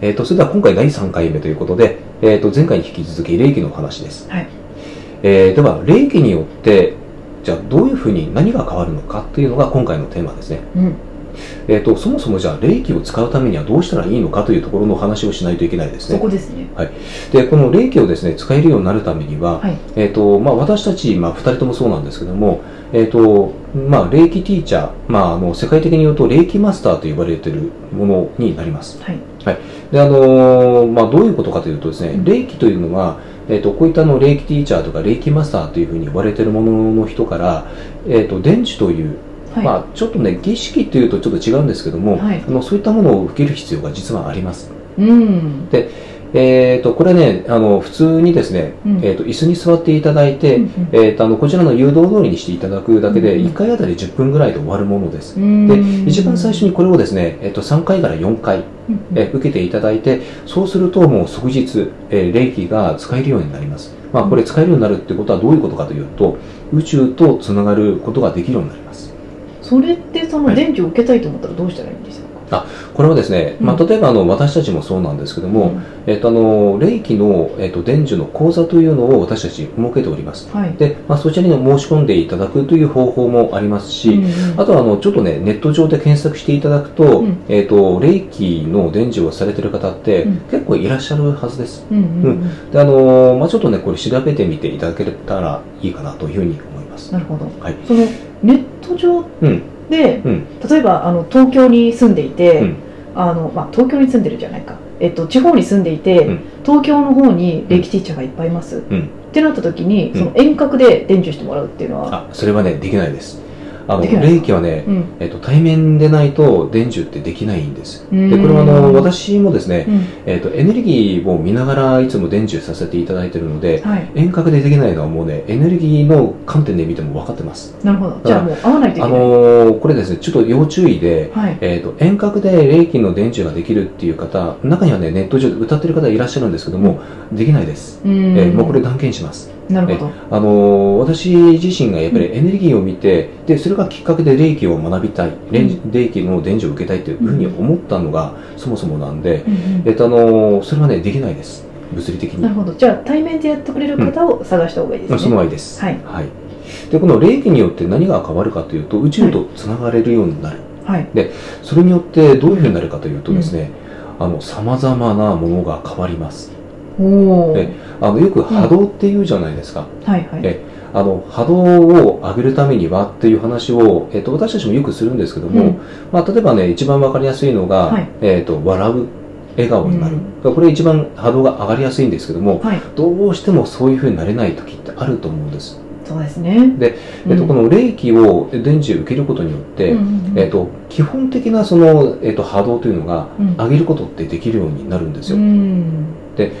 えー、とそれでは今回第3回目ということで、えー、と前回に引き続き霊気の話です、はい。えーでは霊気によってじゃあどういうふうに何が変わるのかっていうのが今回のテーマですね、うん。えー、とそもそもじゃあ霊気を使うためにはどうしたらいいのかというところの話をしないといけないですそねこですね。でこの霊気をですね使えるようになるためには、はい。えーとまあ、私たち、まあ、2人ともそうなんですけども、えーとまあ、霊気ティーチャー、まあ、あの世界的に言うと霊気マスターと呼ばれているものになります。はいで、あのーまあ、どういうことかというとですね、うん。霊気というのは、えー、とこういったの霊気ティーチャーとか霊気マスターというふうに呼ばれているものの人から、えー、と伝授という、はい。まあ、ちょっとね儀式というとちょっと違うんですけども、はい。あのそういったものを受ける必要が実はあります。うんえー、とこれねあの普通にですね、うん。えー、と椅子に座っていただいて、うんうん。えー、とあのこちらの誘導通りにしていただくだけでうんうん。1回あたり10分ぐらいで終わるものです、うん。で一番最初にこれをですね、えー、と3回から4回、うんえー受けていただいてそうするともう即日、えー霊気が使えるようになります、まあ、これ使えるようになるってことはどういうことかというと宇宙とつながることができるようになります。それってその伝授を受けたいと思ったらどうしたらいいんですか？これはですね、まあ、うん例えばあの私たちもそうなんですけども、うん。えっとあの霊気の、えっと伝授の講座というのを私たち設けております。はい。で、まあ、そちらに申し込んでいただくという方法もありますし、うんうん。あとはあのちょっとねネット上で検索していただくと,、うん。えっと霊気の伝授をされている方って、うん。結構いらっしゃるはずです。うん。であの、まあ、ちょっとねこれ調べてみていただけたらいいかなというふうに思います。なるほど。はい。そのネット上うんでうん。例えばあの東京に住んでいて、うん。あのまあ、東京に住んでるじゃないか、えっと、地方に住んでいて、うん。東京の方に霊気ティーチャーがいっぱいいます、うん。ってなった時にうん。その遠隔で伝授してもらうっていうのは、あそれはねできないですあの霊気はね、うん。えっと、対面でないと伝授ってできないんです。うん。でこれはあの私もですね、うん。えっとエネルギーを見ながらいつも伝授させていただいているのではい、遠隔でできないのはもうねエネルギーの観点で見ても分かってます。なるほど。じゃあもう会わないといあけない、のーこれですねちょっと要注意で、はい。えー、と遠隔で霊気の伝授ができるっていう方中にはねネット上で歌ってる方いらっしゃるんですけども、できないです、うん。えーもうこれ断言しますなるほど。あのー私自身がやっぱりエネルギーを見て、でそれがきっかけで霊気を学びたい、霊うん。霊気の伝授を受けたいというふうに思ったのがそもそもなんで、うんうん。えっとあのーそれはねできないです。物理的に。なるほど。じゃあ対面でやってくれる方を探した方がいいですね、その場合です、はい。でこの霊気によって何が変わるかというと宇宙とつながれるようになる、はい。それによってどういうふうになるかというとですね、あの様々なものが変わりますおおであのよく波動っていうじゃないですか、はいはい。えあの波動を上げるためにはっていう話を、えっと私たちもよくするんですけども、うん。まあ、例えばね一番わかりやすいのが、はい。えっと笑う笑顔になる、これ一番波動が上がりやすいんですけどもはい。どうしてもそういうふうになれない時ってあると思うんです、そうですね。でえっとこの霊気を伝授受けることによって、うんうんうん。えっと基本的なその、えっと波動というのがうん。上げることってできるようになるんですよ、うん。で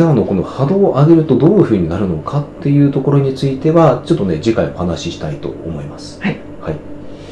あのこの波動を上げるとどういうふうになるのかっていうところについてはちょっとね次回お話ししたいと思います。はい。